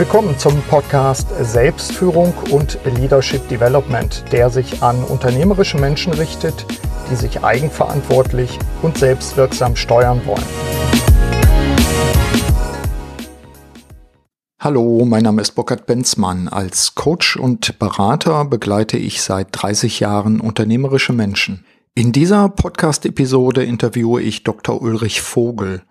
Willkommen zum Podcast Selbstführung und Leadership Development, der sich an unternehmerische Menschen richtet, die sich eigenverantwortlich und selbstwirksam steuern wollen. Hallo, mein Name ist Burkhard Benzmann. Als Coach und Berater begleite ich seit 30 Jahren unternehmerische Menschen. In dieser Podcast-Episode interviewe ich Dr. Ulrich Vogel.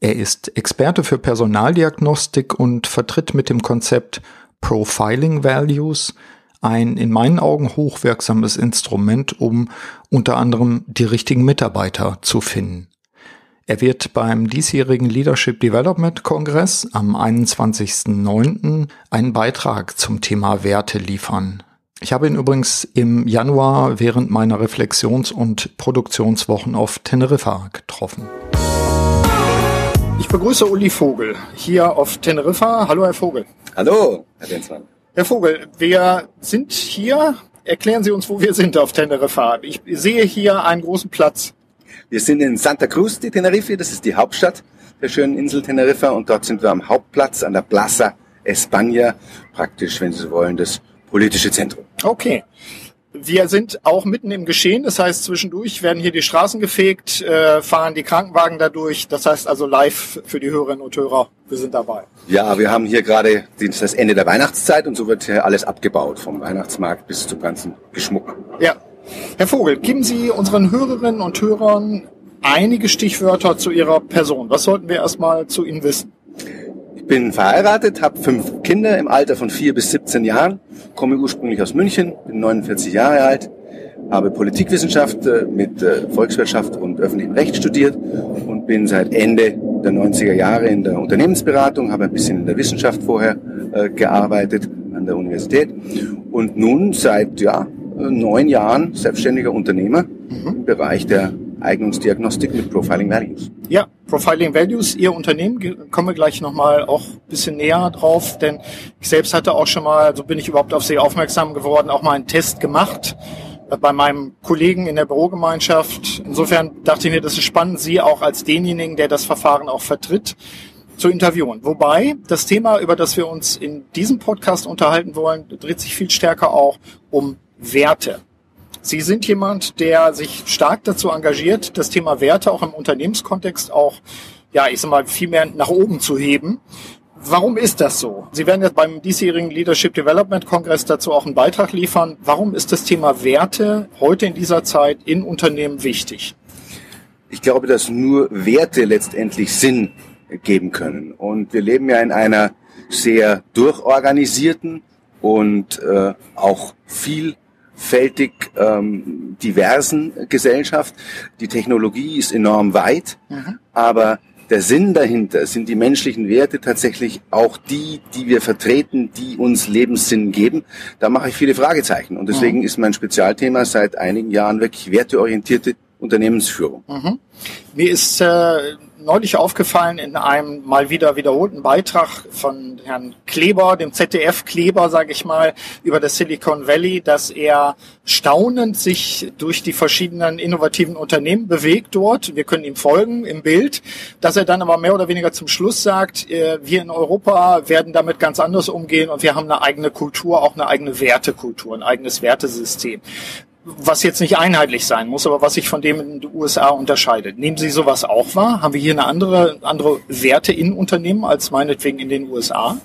Er ist Experte für Personaldiagnostik und vertritt mit dem Konzept Profiling Values ein in meinen Augen hochwirksames Instrument, um unter anderem die richtigen Mitarbeiter zu finden. Er wird beim diesjährigen Leadership Development Kongress am 21.09. einen Beitrag zum Thema Werte liefern. Ich habe ihn übrigens im Januar während meiner Reflexions- und Produktionswochen auf Teneriffa getroffen. Ich begrüße Uli Vogel hier auf Teneriffa. Hallo, Herr Vogel. Hallo, Herr Denzmann. Herr Vogel, wir sind hier. Erklären Sie uns, wo wir sind auf Teneriffa. Ich sehe hier einen großen Platz. Wir sind in Santa Cruz de Tenerife, das ist die Hauptstadt der schönen Insel Teneriffa und dort sind wir am Hauptplatz an der Plaza España, praktisch, wenn Sie so wollen, das politische Zentrum. Okay. Wir sind auch mitten im Geschehen, das heißt zwischendurch werden hier die Straßen gefegt, äh, fahren die Krankenwagen dadurch. Das heißt also live für die Hörerinnen und Hörer, wir sind dabei. Ja, wir haben hier gerade das Ende der Weihnachtszeit und so wird hier alles abgebaut, vom Weihnachtsmarkt bis zum ganzen Geschmuck. Ja. Herr Vogel, geben Sie unseren Hörerinnen und Hörern einige Stichwörter zu Ihrer Person. Was sollten wir erstmal zu Ihnen wissen? Bin verheiratet, habe fünf Kinder im Alter von vier bis 17 Jahren, komme ursprünglich aus München, bin 49 Jahre alt, habe Politikwissenschaft äh, mit äh, Volkswirtschaft und öffentlichem Recht studiert und bin seit Ende der 90er Jahre in der Unternehmensberatung, habe ein bisschen in der Wissenschaft vorher äh, gearbeitet an der Universität und nun seit ja, neun Jahren selbstständiger Unternehmer mhm. im Bereich der Eignungsdiagnostik mit Profiling Values. Ja, Profiling Values, Ihr Unternehmen, kommen wir gleich nochmal auch ein bisschen näher drauf, denn ich selbst hatte auch schon mal, so bin ich überhaupt auf Sie aufmerksam geworden, auch mal einen Test gemacht äh, bei meinem Kollegen in der Bürogemeinschaft. Insofern dachte ich mir, das ist spannend, Sie auch als denjenigen, der das Verfahren auch vertritt, zu interviewen. Wobei das Thema, über das wir uns in diesem Podcast unterhalten wollen, dreht sich viel stärker auch um Werte. Sie sind jemand, der sich stark dazu engagiert, das Thema Werte auch im Unternehmenskontext auch, ja, ich sag mal, viel mehr nach oben zu heben. Warum ist das so? Sie werden jetzt beim diesjährigen Leadership Development Kongress dazu auch einen Beitrag liefern. Warum ist das Thema Werte heute in dieser Zeit in Unternehmen wichtig? Ich glaube, dass nur Werte letztendlich Sinn geben können. Und wir leben ja in einer sehr durchorganisierten und äh, auch viel vielfältig ähm, diversen Gesellschaft. Die Technologie ist enorm weit, mhm. aber der Sinn dahinter sind die menschlichen Werte tatsächlich auch die, die wir vertreten, die uns Lebenssinn geben. Da mache ich viele Fragezeichen. Und deswegen mhm. ist mein Spezialthema seit einigen Jahren wirklich werteorientierte Unternehmensführung. Mhm. Mir ist äh, neulich aufgefallen in einem mal wieder wiederholten Beitrag von Herrn Kleber, dem ZDF-Kleber, sage ich mal, über das Silicon Valley, dass er staunend sich durch die verschiedenen innovativen Unternehmen bewegt dort. Wir können ihm folgen im Bild, dass er dann aber mehr oder weniger zum Schluss sagt, äh, wir in Europa werden damit ganz anders umgehen und wir haben eine eigene Kultur, auch eine eigene Wertekultur, ein eigenes Wertesystem was jetzt nicht einheitlich sein muss, aber was sich von dem in den USA unterscheidet. Nehmen Sie sowas auch wahr? Haben wir hier eine andere, andere Werte in Unternehmen als meinetwegen in den USA?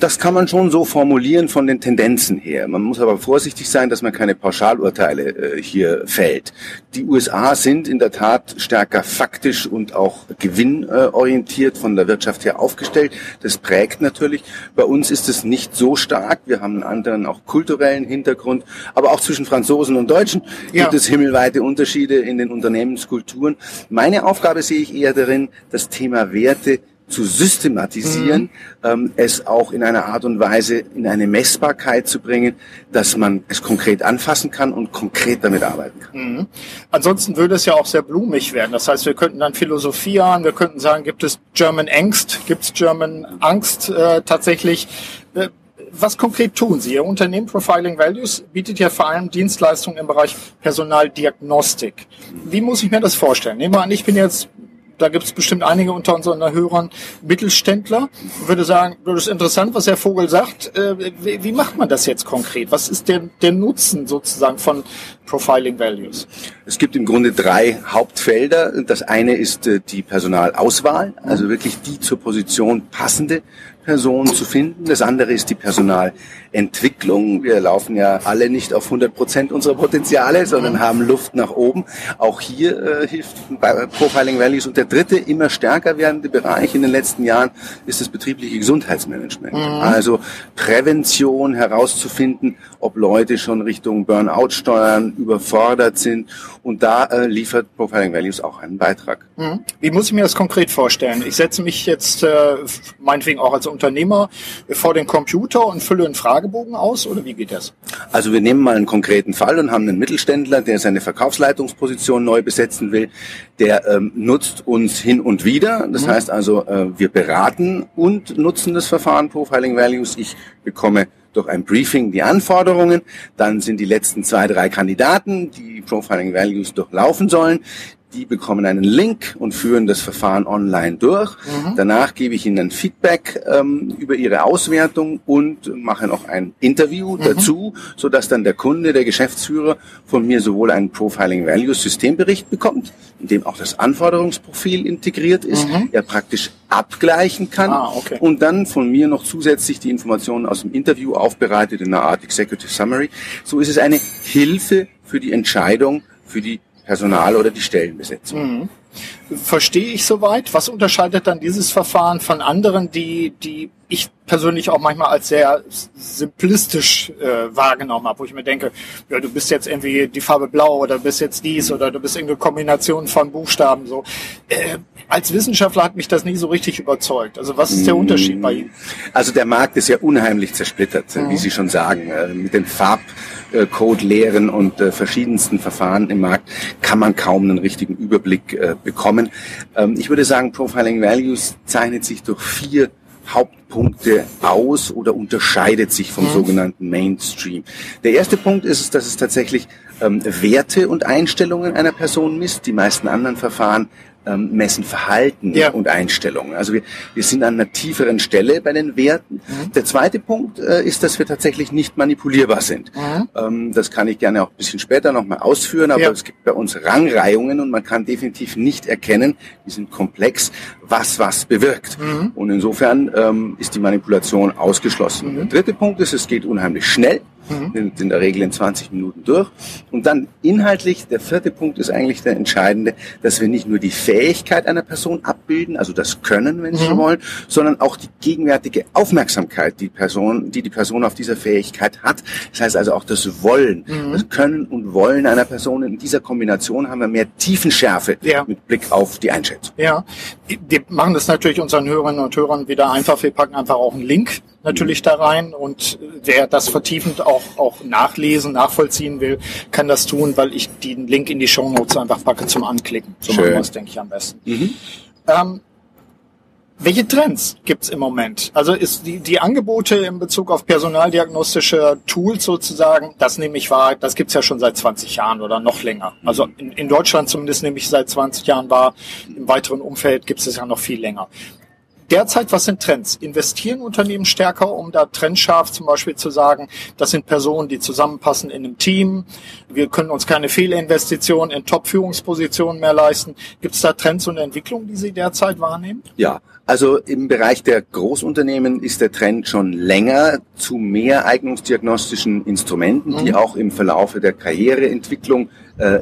Das kann man schon so formulieren von den Tendenzen her. Man muss aber vorsichtig sein, dass man keine Pauschalurteile äh, hier fällt. Die USA sind in der Tat stärker faktisch und auch gewinnorientiert von der Wirtschaft her aufgestellt. Das prägt natürlich. Bei uns ist es nicht so stark. Wir haben einen anderen auch kulturellen Hintergrund. Aber auch zwischen Franzosen und Deutschen ja. gibt es himmelweite Unterschiede in den Unternehmenskulturen. Meine Aufgabe sehe ich eher darin, das Thema Werte zu systematisieren, mhm. ähm, es auch in einer Art und Weise in eine Messbarkeit zu bringen, dass man es konkret anfassen kann und konkret damit arbeiten kann. Mhm. Ansonsten würde es ja auch sehr blumig werden. Das heißt, wir könnten dann philosophieren, wir könnten sagen, gibt es German Angst, gibt es German Angst äh, tatsächlich? Äh, was konkret tun Sie? Ihr Unternehmen Profiling Values bietet ja vor allem Dienstleistungen im Bereich Personaldiagnostik. Wie muss ich mir das vorstellen? Nehmen wir an, ich bin jetzt da gibt es bestimmt einige unter unseren Hörern Mittelständler. Ich würde sagen, das ist interessant, was Herr Vogel sagt. Äh, wie, macht man das jetzt konkret? Was ist der, der Nutzen sozusagen von Profiling Values? Es gibt im Grunde drei Hauptfelder. Das eine ist äh, die Personalauswahl, also wirklich die zur Position passende Person zu finden. Das andere ist die Personalentwicklung. Wir laufen ja alle nicht auf 100 Prozent unserer Potenziale, sondern haben Luft nach oben. Auch hier äh, hilft Profiling Values. Und der dritte, immer stärker werdende Bereich in den letzten Jahren ist das betriebliche Gesundheitsmanagement. Mhm. Also Prävention herauszufinden, ob Leute schon Richtung Burnout steuern, überfordert sind. Und da äh, liefert Profiling Values auch einen Beitrag. Mhm. Wie muss ich mir das konkret vorstellen? Ich setze mich jetzt äh, meinetwegen auch als Unternehmer vor den Computer und fülle einen Fragebogen aus oder wie geht das? Also wir nehmen mal einen konkreten Fall und haben einen Mittelständler, der seine Verkaufsleitungsposition neu besetzen will. Der ähm, nutzt uns hin und wieder. Das mhm. heißt also, äh, wir beraten und nutzen das Verfahren Profiling Values. Ich bekomme durch ein Briefing die Anforderungen. Dann sind die letzten zwei, drei Kandidaten, die Profiling Values durchlaufen sollen die bekommen einen Link und führen das Verfahren online durch. Mhm. Danach gebe ich ihnen ein Feedback ähm, über ihre Auswertung und mache noch ein Interview mhm. dazu, so dass dann der Kunde, der Geschäftsführer von mir sowohl einen Profiling Values Systembericht bekommt, in dem auch das Anforderungsprofil integriert ist, mhm. er praktisch abgleichen kann ah, okay. und dann von mir noch zusätzlich die Informationen aus dem Interview aufbereitet in einer Art Executive Summary. So ist es eine Hilfe für die Entscheidung, für die Personal oder die Stellenbesetzung. Mhm. Verstehe ich soweit. Was unterscheidet dann dieses Verfahren von anderen, die, die ich persönlich auch manchmal als sehr simplistisch äh, wahrgenommen habe, wo ich mir denke, ja, du bist jetzt irgendwie die Farbe blau oder du bist jetzt dies oder du bist irgendeine Kombination von Buchstaben so. Äh, als Wissenschaftler hat mich das nie so richtig überzeugt. Also was ist der Unterschied bei Ihnen? Also der Markt ist ja unheimlich zersplittert, mhm. wie Sie schon sagen, äh, mit den Farb Code-Lehren und äh, verschiedensten Verfahren im Markt kann man kaum einen richtigen Überblick äh, bekommen. Ähm, ich würde sagen, Profiling Values zeichnet sich durch vier Hauptpunkte aus oder unterscheidet sich vom sogenannten Mainstream. Der erste Punkt ist, dass es tatsächlich ähm, Werte und Einstellungen einer Person misst. Die meisten anderen Verfahren ähm, messen Verhalten ja. und Einstellungen. Also wir, wir sind an einer tieferen Stelle bei den Werten. Mhm. Der zweite Punkt äh, ist, dass wir tatsächlich nicht manipulierbar sind. Mhm. Ähm, das kann ich gerne auch ein bisschen später nochmal ausführen, aber ja. es gibt bei uns Rangreihungen und man kann definitiv nicht erkennen, die sind komplex, was was bewirkt. Mhm. Und insofern ähm, ist die Manipulation ausgeschlossen. Der dritte Punkt ist, es geht unheimlich schnell mhm. in der Regel in 20 Minuten durch. Und dann inhaltlich, der vierte Punkt ist eigentlich der entscheidende, dass wir nicht nur die Fähigkeit einer Person abbilden, also das Können, wenn Sie mhm. wollen, sondern auch die gegenwärtige Aufmerksamkeit, die Person, die die Person auf dieser Fähigkeit hat. Das heißt also auch das Wollen, mhm. das Können und Wollen einer Person. In dieser Kombination haben wir mehr Tiefenschärfe ja. mit Blick auf die Einschätzung. Ja, wir machen das natürlich unseren Hörerinnen und Hörern wieder einfach. Wir packen einfach auch einen Link natürlich da rein und wer das vertiefend auch, auch nachlesen, nachvollziehen will, kann das tun, weil ich den Link in die Show Notes einfach packe zum Anklicken. So Schön. machen wir es, denke ich, am besten. Mhm. Ähm, welche Trends gibt's im Moment? Also ist die, die Angebote in Bezug auf personaldiagnostische Tools sozusagen, das nehme ich wahr, das gibt's ja schon seit 20 Jahren oder noch länger. Also in, in Deutschland zumindest nehme ich seit 20 Jahren wahr, im weiteren Umfeld gibt es ja noch viel länger derzeit, was sind Trends? Investieren Unternehmen stärker, um da trendscharf zum Beispiel zu sagen, das sind Personen, die zusammenpassen in einem Team. Wir können uns keine Fehlerinvestitionen in Top-Führungspositionen mehr leisten. Gibt es da Trends und Entwicklungen, die Sie derzeit wahrnehmen? Ja, also im Bereich der Großunternehmen ist der Trend schon länger zu mehr eignungsdiagnostischen Instrumenten, mhm. die auch im Verlaufe der Karriereentwicklung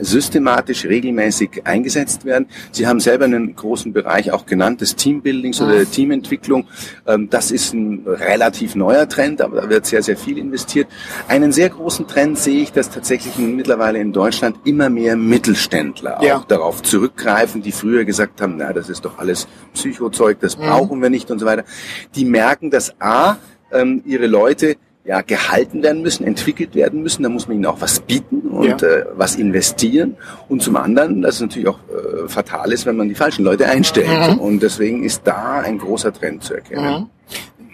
systematisch, regelmäßig eingesetzt werden. Sie haben selber einen großen Bereich auch genannt, des Teambuildings oder der Teamentwicklung. Ähm, das ist ein relativ neuer Trend, aber da wird sehr, sehr viel investiert. Einen sehr großen Trend sehe ich, dass tatsächlich mittlerweile in Deutschland immer mehr Mittelständler ja. auch darauf zurückgreifen, die früher gesagt haben, na, das ist doch alles Psychozeug, das mhm. brauchen wir nicht und so weiter. Die merken, dass A, ähm, ihre Leute ja, gehalten werden müssen, entwickelt werden müssen. Da muss man ihnen auch was bieten und ja. äh, was investieren. Und zum anderen, dass es natürlich auch äh, fatal ist, wenn man die falschen Leute einstellt. Mhm. Und deswegen ist da ein großer Trend zu erkennen. Mhm.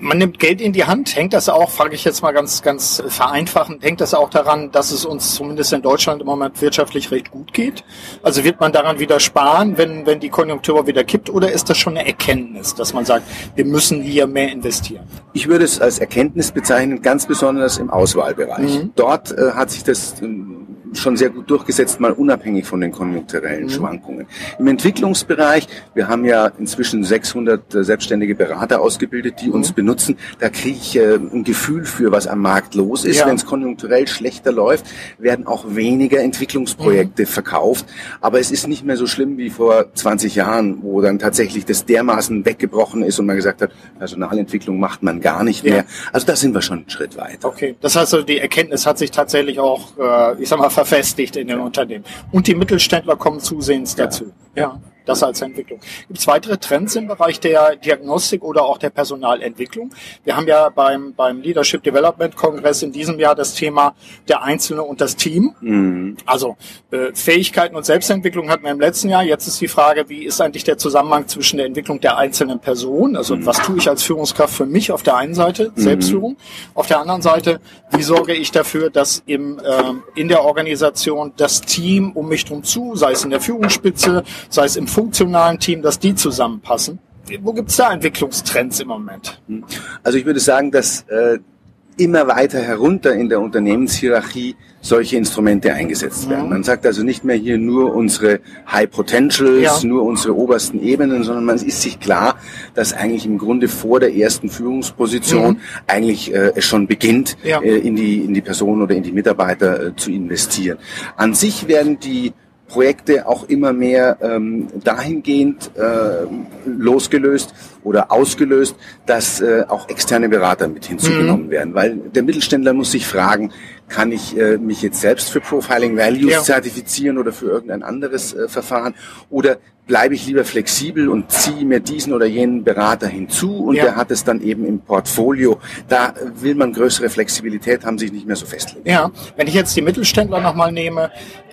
Man nimmt Geld in die Hand. Hängt das auch, frage ich jetzt mal ganz, ganz vereinfachend, hängt das auch daran, dass es uns zumindest in Deutschland im Moment wirtschaftlich recht gut geht? Also wird man daran wieder sparen, wenn, wenn die Konjunktur wieder kippt, oder ist das schon eine Erkenntnis, dass man sagt, wir müssen hier mehr investieren? Ich würde es als Erkenntnis bezeichnen, ganz besonders im Auswahlbereich. Mhm. Dort äh, hat sich das ähm, schon sehr gut durchgesetzt, mal unabhängig von den konjunkturellen mhm. Schwankungen. Im Entwicklungsbereich, wir haben ja inzwischen 600 äh, selbstständige Berater ausgebildet, die mhm. uns benutzen. Da kriege ich äh, ein Gefühl für, was am Markt los ist. Ja. Wenn es konjunkturell schlechter läuft, werden auch weniger Entwicklungsprojekte mhm. verkauft. Aber es ist nicht mehr so schlimm wie vor 20 Jahren, wo dann tatsächlich das dermaßen weggebrochen ist und man gesagt hat, Personalentwicklung macht man gar nicht ja. mehr. Also da sind wir schon einen Schritt weiter. Okay, das heißt also, die Erkenntnis hat sich tatsächlich auch, äh, ich sag mal, verfestigt in den Unternehmen. Und die Mittelständler kommen zusehends dazu. Ja. Das als Entwicklung. Gibt es weitere Trends im Bereich der Diagnostik oder auch der Personalentwicklung? Wir haben ja beim, beim Leadership Development Kongress in diesem Jahr das Thema der Einzelne und das Team. Mhm. Also äh, Fähigkeiten und Selbstentwicklung hatten wir im letzten Jahr. Jetzt ist die Frage, wie ist eigentlich der Zusammenhang zwischen der Entwicklung der einzelnen Person? Also mhm. was tue ich als Führungskraft für mich auf der einen Seite, mhm. Selbstführung. Auf der anderen Seite, wie sorge ich dafür, dass im, äh, in der Organisation das Team um mich drum zu, sei es in der Führungsspitze, sei es im funktionalen Team, dass die zusammenpassen. Wo gibt es da Entwicklungstrends im Moment? Also ich würde sagen, dass äh, immer weiter herunter in der Unternehmenshierarchie solche Instrumente eingesetzt werden. Man sagt also nicht mehr hier nur unsere High Potentials, ja. nur unsere obersten Ebenen, sondern man ist sich klar, dass eigentlich im Grunde vor der ersten Führungsposition mhm. eigentlich äh, es schon beginnt, ja. äh, in die in die Person oder in die Mitarbeiter äh, zu investieren. An sich werden die Projekte auch immer mehr ähm, dahingehend äh, losgelöst oder ausgelöst, dass äh, auch externe Berater mit hinzugenommen mhm. werden. Weil der Mittelständler muss sich fragen, kann ich äh, mich jetzt selbst für Profiling Values ja. zertifizieren oder für irgendein anderes äh, Verfahren? Oder bleibe ich lieber flexibel und ziehe mir diesen oder jenen Berater hinzu und ja. der hat es dann eben im Portfolio. Da will man größere Flexibilität haben, sich nicht mehr so festlegen. Ja, wenn ich jetzt die Mittelständler nochmal nehme,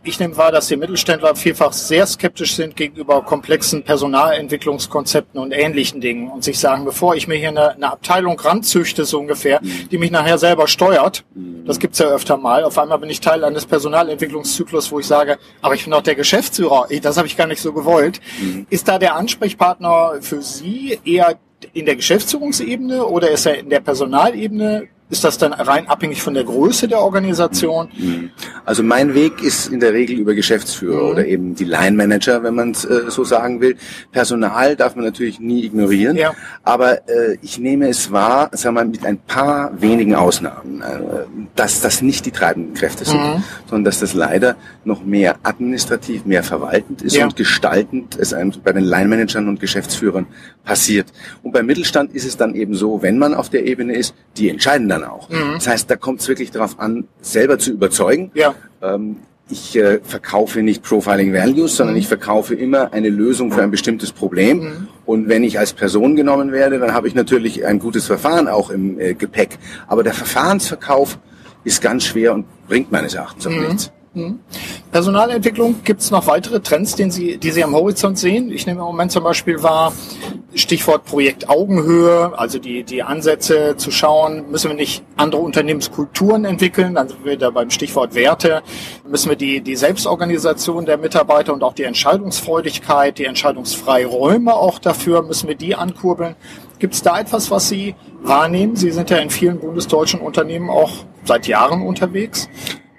ich nehme wahr, dass die Mittelständler vielfach sehr skeptisch sind gegenüber komplexen Personalentwicklungskonzepten und ähnlichen Dingen und sich sagen, bevor ich mir hier eine, eine Abteilung ranzüchte, so ungefähr, mhm. die mich nachher selber steuert, mhm. das gibt's ja öfter mal, auf einmal bin ich Teil eines Personalentwicklungszyklus, wo ich sage, aber ich bin doch der Geschäftsführer, das habe ich gar nicht so gewollt. Mhm. Ist da der Ansprechpartner für Sie eher in der Geschäftsführungsebene oder ist er in der Personalebene? Ist das dann rein abhängig von der Größe der Organisation? Mhm. Also mein Weg ist in der Regel über Geschäftsführer mhm. oder eben die Line Manager, wenn man es äh, so sagen will. Personal darf man natürlich nie ignorieren, ja. aber äh, ich nehme es wahr, sagen wir mal, mit ein paar wenigen Ausnahmen, äh, dass das nicht die treibenden Kräfte sind, mhm. sondern dass das leider noch mehr administrativ, mehr verwaltend ist ja. und gestaltend es einem bei den Line Managern und Geschäftsführern passiert. Und beim Mittelstand ist es dann eben so, wenn man auf der Ebene ist, die entscheiden dann auch. Mhm. Das heißt, da kommt es wirklich darauf an, selber zu überzeugen. Ja. Ähm, ich äh, verkaufe nicht Profiling Values, sondern mhm. ich verkaufe immer eine Lösung für ein bestimmtes Problem. Mhm. Und wenn ich als Person genommen werde, dann habe ich natürlich ein gutes Verfahren auch im äh, Gepäck. Aber der Verfahrensverkauf ist ganz schwer und bringt meines Erachtens auch mhm. nichts. Mhm. Personalentwicklung, gibt es noch weitere Trends, den Sie, die Sie am Horizont sehen? Ich nehme im Moment zum Beispiel wahr, Stichwort Projekt Augenhöhe, also die, die Ansätze zu schauen, müssen wir nicht andere Unternehmenskulturen entwickeln, dann sind wir da beim Stichwort Werte, müssen wir die, die Selbstorganisation der Mitarbeiter und auch die Entscheidungsfreudigkeit, die Entscheidungsfreiräume auch dafür, müssen wir die ankurbeln. Gibt es da etwas, was Sie wahrnehmen? Sie sind ja in vielen bundesdeutschen Unternehmen auch seit Jahren unterwegs.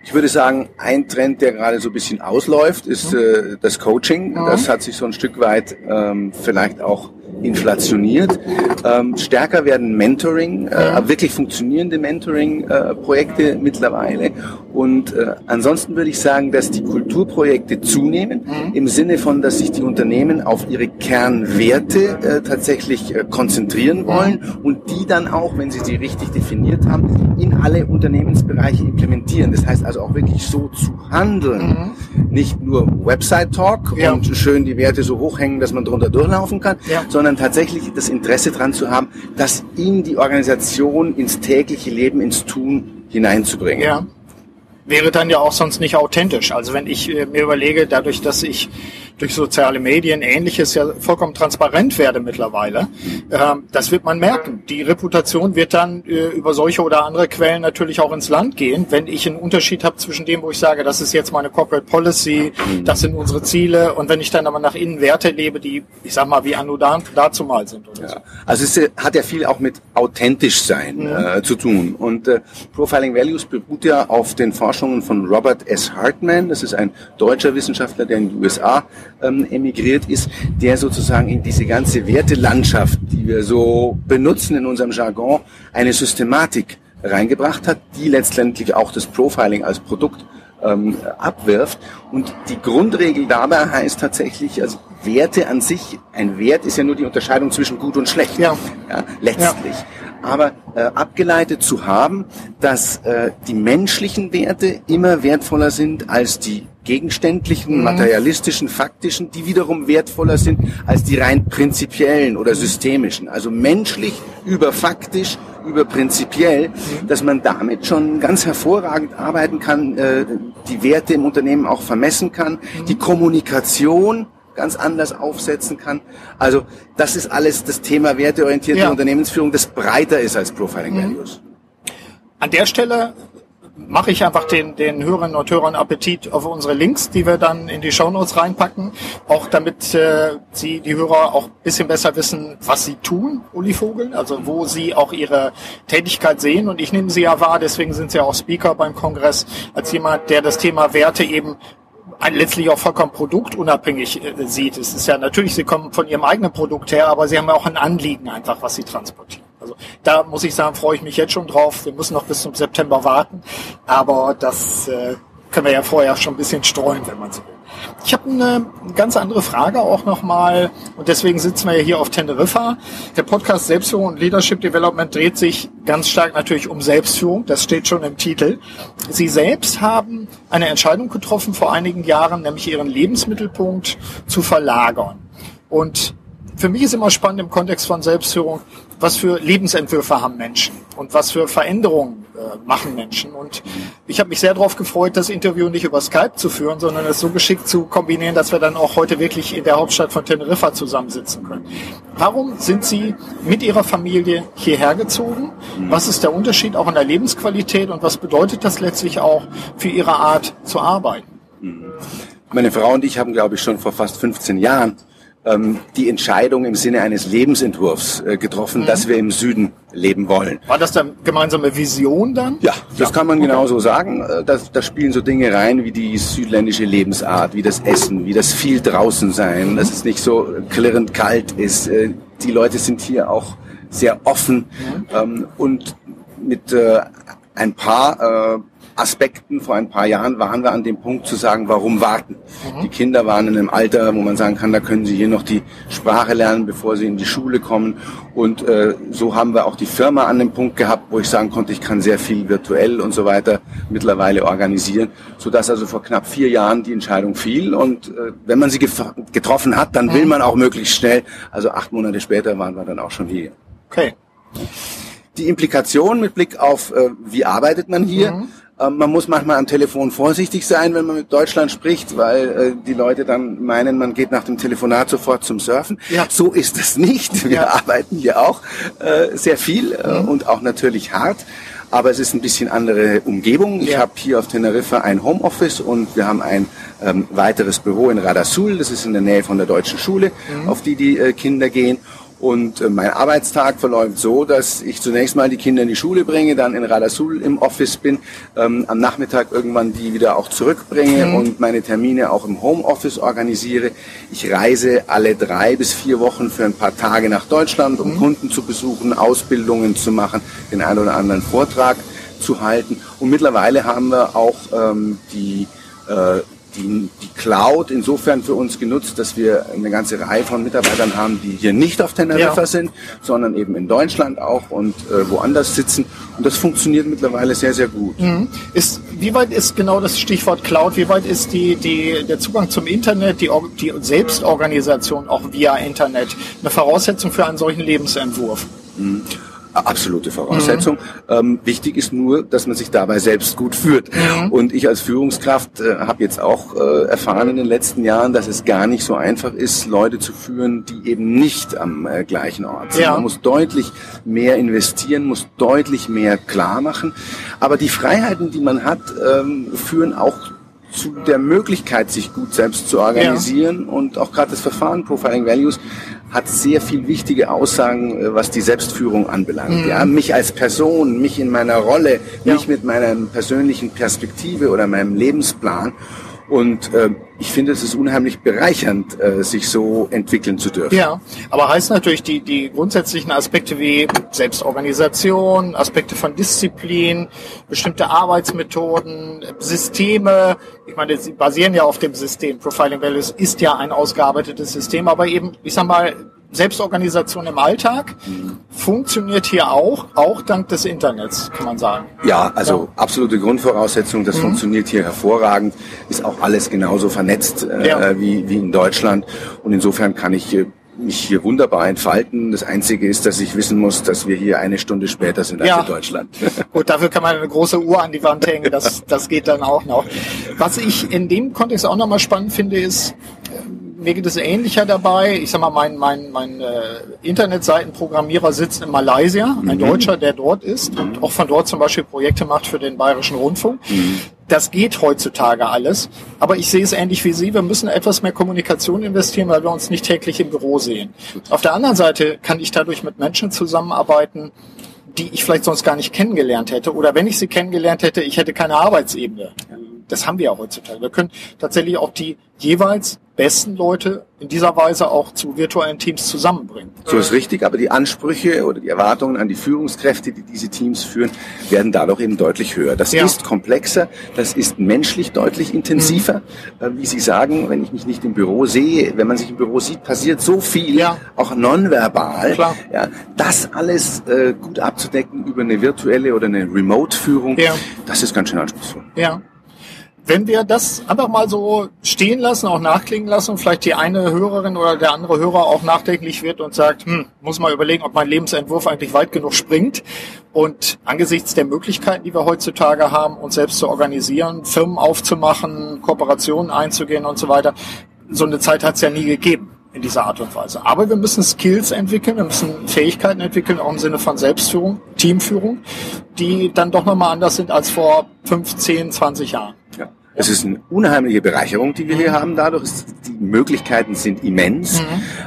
Ich würde sagen, ein Trend, der gerade so ein bisschen ausläuft, ist äh, das Coaching. Das hat sich so ein Stück weit ähm, vielleicht auch inflationiert. Ähm, stärker werden Mentoring, äh, wirklich funktionierende Mentoring-Projekte äh, mittlerweile. Und äh, ansonsten würde ich sagen, dass die Kulturprojekte zunehmen, mhm. im Sinne von, dass sich die Unternehmen auf ihre Kernwerte äh, tatsächlich äh, konzentrieren wollen mhm. und die dann auch, wenn sie sie richtig definiert haben, in alle Unternehmensbereiche implementieren. Das heißt also auch wirklich so zu handeln. Mhm. Nicht nur Website-Talk ja. und schön die Werte so hochhängen, dass man drunter durchlaufen kann, ja. Sondern tatsächlich das Interesse daran zu haben, das in die Organisation, ins tägliche Leben, ins Tun hineinzubringen. Ja. Wäre dann ja auch sonst nicht authentisch. Also wenn ich äh, mir überlege, dadurch, dass ich durch soziale Medien, ähnliches ja vollkommen transparent werde mittlerweile. Ähm, das wird man merken. Die Reputation wird dann äh, über solche oder andere Quellen natürlich auch ins Land gehen, wenn ich einen Unterschied habe zwischen dem, wo ich sage, das ist jetzt meine Corporate Policy, das sind unsere Ziele und wenn ich dann aber nach innen Werte lebe, die, ich sag mal, wie Anno dazu mal sind. Ja. so. Also es äh, hat ja viel auch mit authentisch sein mhm. äh, zu tun und äh, Profiling Values beruht ja auf den Forschungen von Robert S. Hartman, das ist ein deutscher Wissenschaftler, der in die USA ähm, emigriert ist, der sozusagen in diese ganze Wertelandschaft, die wir so benutzen in unserem Jargon, eine Systematik reingebracht hat, die letztendlich auch das Profiling als Produkt ähm, abwirft. Und die Grundregel dabei heißt tatsächlich, also Werte an sich, ein Wert ist ja nur die Unterscheidung zwischen gut und schlecht. Ja. ja letztlich. Ja. Aber äh, abgeleitet zu haben, dass äh, die menschlichen Werte immer wertvoller sind als die gegenständlichen, mhm. materialistischen, faktischen, die wiederum wertvoller sind als die rein prinzipiellen oder systemischen. Also menschlich über faktisch über prinzipiell, mhm. dass man damit schon ganz hervorragend arbeiten kann, äh, die Werte im Unternehmen auch vermessen kann, mhm. die Kommunikation ganz anders aufsetzen kann. Also das ist alles das Thema werteorientierte ja. Unternehmensführung, das breiter ist als Profiling mhm. Values. An der Stelle mache ich einfach den, den Hörerinnen und Hörern Appetit auf unsere Links, die wir dann in die Shownotes reinpacken, auch damit äh, sie, die Hörer, auch bisschen besser wissen, was sie tun, Uli Vogel, also wo sie auch ihre Tätigkeit sehen. Und ich nehme sie ja wahr, deswegen sind sie auch Speaker beim Kongress, als jemand, der das Thema Werte eben letztlich auch vollkommen produktunabhängig äh, sieht. Es ist ja natürlich, sie kommen von ihrem eigenen Produkt her, aber sie haben ja auch ein Anliegen einfach, was sie transportieren. Also da muss ich sagen, freue ich mich jetzt schon drauf. Wir müssen noch bis zum September warten, aber das äh, können wir ja vorher schon ein bisschen streuen, wenn man so will. Ich habe eine ganz andere Frage auch nochmal und deswegen sitzen wir ja hier auf Teneriffa. Der Podcast Selbstführung und Leadership Development dreht sich ganz stark natürlich um Selbstführung, das steht schon im Titel. Sie selbst haben eine Entscheidung getroffen vor einigen Jahren, nämlich Ihren Lebensmittelpunkt zu verlagern. Und für mich ist immer spannend im Kontext von Selbstführung, was für Lebensentwürfe haben Menschen und was für Veränderungen äh, machen Menschen. Und ich habe mich sehr darauf gefreut, das Interview nicht über Skype zu führen, sondern es so geschickt zu kombinieren, dass wir dann auch heute wirklich in der Hauptstadt von Teneriffa zusammensitzen können. Warum sind Sie mit Ihrer Familie hierher gezogen? Was ist der Unterschied auch in der Lebensqualität und was bedeutet das letztlich auch für Ihre Art zu arbeiten? Meine Frau und ich haben, glaube ich, schon vor fast 15 Jahren ähm, die Entscheidung im Sinne eines Lebensentwurfs äh, getroffen, mhm. dass wir im Süden leben wollen. War das dann gemeinsame Vision dann? Ja, das ja. kann man okay. genauso sagen. Äh, da, da spielen so Dinge rein wie die südländische Lebensart, wie das Essen, wie das viel draußen sein, mhm. dass es nicht so klirrend kalt ist. Äh, die Leute sind hier auch sehr offen mhm. ähm, und mit äh, ein paar äh, Aspekten. Vor ein paar Jahren waren wir an dem Punkt zu sagen, warum warten? Mhm. Die Kinder waren in einem Alter, wo man sagen kann, da können sie hier noch die Sprache lernen, bevor sie in die Schule kommen. Und äh, so haben wir auch die Firma an dem Punkt gehabt, wo ich sagen konnte, ich kann sehr viel virtuell und so weiter mittlerweile organisieren, sodass also vor knapp vier Jahren die Entscheidung fiel. Und äh, wenn man sie getroffen hat, dann will mhm. man auch möglichst schnell. Also acht Monate später waren wir dann auch schon hier. Okay. Die Implikation mit Blick auf, äh, wie arbeitet man hier, mhm. Ähm, man muss manchmal am Telefon vorsichtig sein, wenn man mit Deutschland spricht, weil äh, die Leute dann meinen, man geht nach dem Telefonat sofort zum Surfen. Ja. So ist es nicht. Wir ja. arbeiten hier auch äh, sehr viel äh, mhm. und auch natürlich hart. Aber es ist ein bisschen andere Umgebung. Ich ja. habe hier auf Teneriffa ein Homeoffice und wir haben ein ähm, weiteres Büro in Radasul. Das ist in der Nähe von der deutschen Schule, mhm. auf die die äh, Kinder gehen. Und äh, mein Arbeitstag verläuft so, dass ich zunächst mal die Kinder in die Schule bringe, dann in Radasul im Office bin, ähm, am Nachmittag irgendwann die wieder auch zurückbringe mhm. und meine Termine auch im Homeoffice organisiere. Ich reise alle drei bis vier Wochen für ein paar Tage nach Deutschland, um mhm. Kunden zu besuchen, Ausbildungen zu machen, den einen oder anderen Vortrag zu halten. Und mittlerweile haben wir auch ähm, die äh, die, die Cloud insofern für uns genutzt, dass wir eine ganze Reihe von Mitarbeitern haben, die hier nicht auf Teneriffa ja. sind, sondern eben in Deutschland auch und äh, woanders sitzen. Und das funktioniert mittlerweile sehr, sehr gut. Mhm. Ist, wie weit ist genau das Stichwort Cloud, wie weit ist die, die, der Zugang zum Internet, die, die Selbstorganisation auch via Internet eine Voraussetzung für einen solchen Lebensentwurf? Mhm. Absolute Voraussetzung. Mhm. Ähm, wichtig ist nur, dass man sich dabei selbst gut führt. Mhm. Und ich als Führungskraft äh, habe jetzt auch äh, erfahren in den letzten Jahren, dass es gar nicht so einfach ist, Leute zu führen, die eben nicht am äh, gleichen Ort sind. Ja. Man muss deutlich mehr investieren, muss deutlich mehr klar machen. Aber die Freiheiten, die man hat, ähm, führen auch zu der Möglichkeit, sich gut selbst zu organisieren ja. und auch gerade das Verfahren Profiling Values hat sehr viel wichtige Aussagen, äh, was die Selbstführung anbelangt. Mhm. Ja, mich als Person, mich in meiner Rolle, ja. mich mit meiner persönlichen Perspektive oder meinem Lebensplan und äh, ich finde, es ist unheimlich bereichernd, äh, sich so entwickeln zu dürfen. Ja, aber heißt natürlich die, die grundsätzlichen Aspekte wie Selbstorganisation, Aspekte von Disziplin, bestimmte Arbeitsmethoden, Systeme. Ich meine, sie basieren ja auf dem System. Profiling Values ist ja ein ausgearbeitetes System, aber eben, ich sag mal, Selbstorganisation im Alltag funktioniert hier auch, auch dank des Internets, kann man sagen. Ja, also ja. absolute Grundvoraussetzung, das mhm. funktioniert hier hervorragend, ist auch alles genauso vernetzt äh, ja. wie, wie in Deutschland und insofern kann ich hier mich hier wunderbar entfalten. Das Einzige ist, dass ich wissen muss, dass wir hier eine Stunde später sind als ja. in Deutschland. Gut, dafür kann man eine große Uhr an die Wand hängen. Das, das geht dann auch noch. Was ich in dem Kontext auch nochmal spannend finde, ist, mir geht es ähnlicher dabei. Ich sag mal, mein, mein, mein äh, Internetseitenprogrammierer sitzt in Malaysia, ein mhm. Deutscher, der dort ist und auch von dort zum Beispiel Projekte macht für den Bayerischen Rundfunk. Mhm. Das geht heutzutage alles, aber ich sehe es ähnlich wie Sie. Wir müssen etwas mehr Kommunikation investieren, weil wir uns nicht täglich im Büro sehen. Auf der anderen Seite kann ich dadurch mit Menschen zusammenarbeiten, die ich vielleicht sonst gar nicht kennengelernt hätte. Oder wenn ich sie kennengelernt hätte, ich hätte keine Arbeitsebene das haben wir ja heutzutage. Wir können tatsächlich auch die jeweils besten Leute in dieser Weise auch zu virtuellen Teams zusammenbringen. So ist richtig, aber die Ansprüche oder die Erwartungen an die Führungskräfte, die diese Teams führen, werden dadurch eben deutlich höher. Das ja. ist komplexer, das ist menschlich deutlich intensiver. Mhm. Wie Sie sagen, wenn ich mich nicht im Büro sehe, wenn man sich im Büro sieht, passiert so viel, ja. auch nonverbal. Klar. Ja, das alles äh, gut abzudecken über eine virtuelle oder eine Remote-Führung, ja. das ist ganz schön anspruchsvoll. Ja wenn wir das einfach mal so stehen lassen, auch nachklingen lassen vielleicht die eine Hörerin oder der andere Hörer auch nachdenklich wird und sagt, hm, muss mal überlegen, ob mein Lebensentwurf eigentlich weit genug springt. Und angesichts der Möglichkeiten, die wir heutzutage haben, uns selbst zu organisieren, Firmen aufzumachen, Kooperationen einzugehen und so weiter, so eine Zeit hat es ja nie gegeben in dieser Art und Weise. Aber wir müssen Skills entwickeln, wir müssen Fähigkeiten entwickeln, auch im Sinne von Selbstführung, Teamführung, die dann doch nochmal anders sind als vor 15, 20 Jahren. Ja. Es ist eine unheimliche Bereicherung, die wir hier haben dadurch. Die Möglichkeiten sind immens, mhm.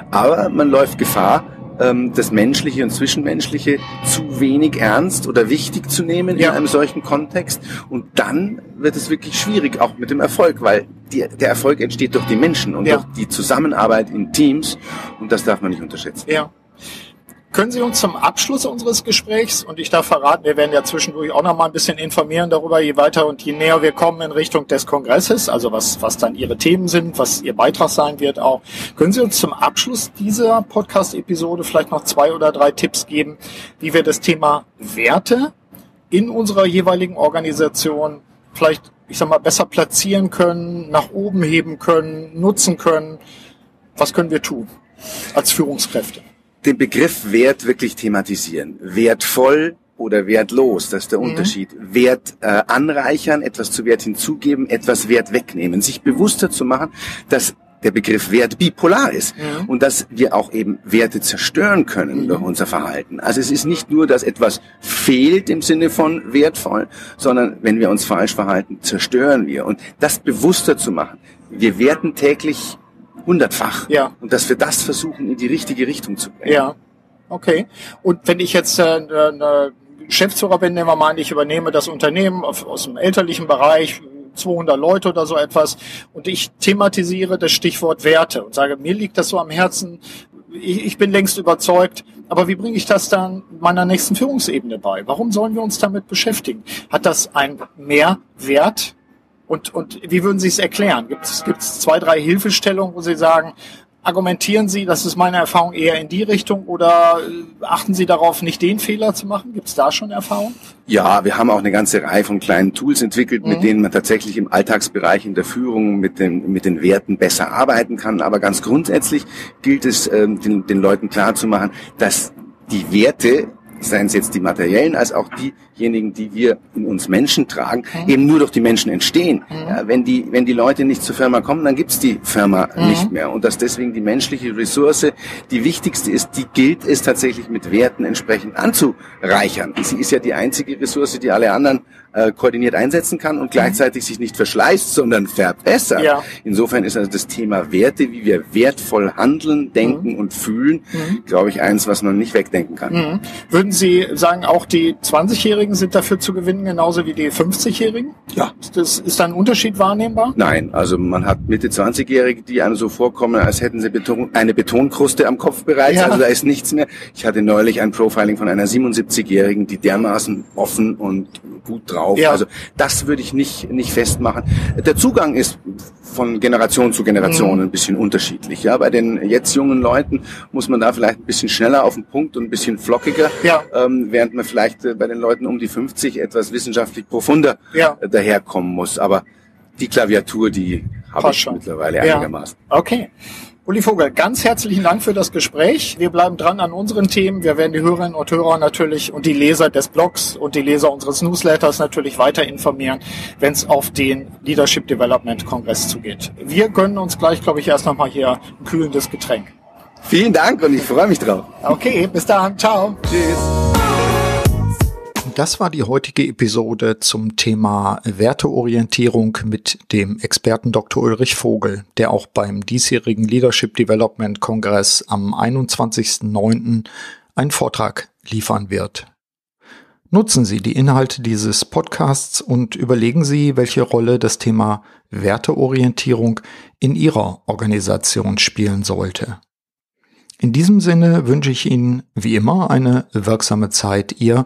aber man läuft Gefahr, ähm, das Menschliche und Zwischenmenschliche zu wenig ernst oder wichtig zu nehmen ja. in einem solchen Kontext. Und dann wird es wirklich schwierig, auch mit dem Erfolg, weil die, der Erfolg entsteht durch die Menschen und ja. durch die Zusammenarbeit in Teams. Und das darf man nicht unterschätzen. Ja. Können Sie uns zum Abschluss unseres Gesprächs, und ich darf verraten, wir werden ja zwischendurch auch noch mal ein bisschen informieren darüber, je weiter und je näher wir kommen in Richtung des Kongresses, also was, was dann Ihre Themen sind, was Ihr Beitrag sein wird auch. Können Sie uns zum Abschluss dieser Podcast-Episode vielleicht noch zwei oder drei Tipps geben, wie wir das Thema Werte in unserer jeweiligen Organisation vielleicht, ich sag mal, besser platzieren können, nach oben heben können, nutzen können? Was können wir tun als Führungskräfte? Den Begriff Wert wirklich thematisieren. Wertvoll oder wertlos, das ist der mhm. Unterschied. Wert äh, anreichern, etwas zu Wert hinzugeben, etwas Wert wegnehmen. Sich bewusster zu machen, dass der Begriff Wert bipolar ist mhm. und dass wir auch eben Werte zerstören können mhm. durch unser Verhalten. Also es ist nicht nur, dass etwas fehlt im Sinne von wertvoll, sondern wenn wir uns falsch verhalten, zerstören wir. Und das bewusster zu machen. Wir werten täglich hundertfach. Ja. Und dass wir das versuchen, in die richtige Richtung zu bringen. Ja. Okay. Und wenn ich jetzt äh, eine Geschäftsführer bin, nehmen wir mal an, ich übernehme das Unternehmen aus dem elterlichen Bereich, 200 Leute oder so etwas, und ich thematisiere das Stichwort Werte und sage, mir liegt das so am Herzen, ich, ich bin längst überzeugt, aber wie bringe ich das dann meiner nächsten Führungsebene bei? Warum sollen wir uns damit beschäftigen? Hat das einen Mehrwert und, und wie würden Sie es erklären? Gibt es zwei, drei Hilfestellungen, wo Sie sagen, argumentieren Sie, das ist meine Erfahrung, eher in die Richtung oder äh, achten Sie darauf, nicht den Fehler zu machen? Gibt es da schon Erfahrung? Ja, wir haben auch eine ganze Reihe von kleinen Tools entwickelt, mhm. mit denen man tatsächlich im Alltagsbereich in der Führung mit den, mit den Werten besser arbeiten kann. Aber ganz grundsätzlich gilt es, ähm, den, den Leuten klarzumachen, dass die Werte seien es jetzt die materiellen, als auch diejenigen, die wir in uns Menschen tragen, mhm. eben nur durch die Menschen entstehen. Mhm. Ja, wenn, die, wenn die Leute nicht zur Firma kommen, dann gibt's die Firma mhm. nicht mehr. Und dass deswegen die menschliche Ressource die wichtigste ist, die gilt es tatsächlich mit Werten entsprechend anzureichern. Sie ist ja die einzige Ressource, die alle anderen äh, koordiniert einsetzen kann und gleichzeitig sich nicht verschleißt, sondern verbessert. Ja. Insofern ist also das Thema Werte, wie wir wertvoll handeln, denken mhm. und fühlen, mhm. glaube ich, eins, was man nicht wegdenken kann. Mhm. Würden Sie sagen, auch die 20-Jährigen sind dafür zu gewinnen, genauso wie die 50-Jährigen? Ja. Ist, das, ist da ein Unterschied wahrnehmbar? Nein, also man hat Mitte 20-Jährige, die einem so vorkommen, als hätten sie Beton, eine Betonkruste am Kopf bereits, ja. also da ist nichts mehr. Ich hatte neulich ein Profiling von einer 77-Jährigen, die dermaßen offen und gut drauf. Ja. Also das würde ich nicht, nicht festmachen. Der Zugang ist von Generation zu Generation mhm. ein bisschen unterschiedlich. Ja, bei den jetzt jungen Leuten muss man da vielleicht ein bisschen schneller auf den Punkt und ein bisschen flockiger, ja. ähm, während man vielleicht äh, bei den Leuten um die 50 etwas wissenschaftlich profunder ja. äh, daherkommen muss. Aber die Klaviatur, die habe ich schon. mittlerweile ja. einigermaßen. Okay. Uli Vogel, ganz herzlichen Dank für das Gespräch. Wir bleiben dran an unseren Themen. Wir werden die Hörerinnen und Hörer natürlich und die Leser des Blogs und die Leser unseres Newsletters natürlich weiter informieren, wenn es auf den Leadership Development Kongress zugeht. Wir gönnen uns gleich, glaube ich, erst nochmal hier ein kühlendes Getränk. Vielen Dank und ich freue mich drauf. Okay, bis dann. Ciao. Tschüss. Das war die heutige Episode zum Thema Werteorientierung mit dem Experten Dr. Ulrich Vogel, der auch beim diesjährigen Leadership Development Kongress am 21.09. einen Vortrag liefern wird. Nutzen Sie die Inhalte dieses Podcasts und überlegen Sie, welche Rolle das Thema Werteorientierung in Ihrer Organisation spielen sollte. In diesem Sinne wünsche ich Ihnen wie immer eine wirksame Zeit, Ihr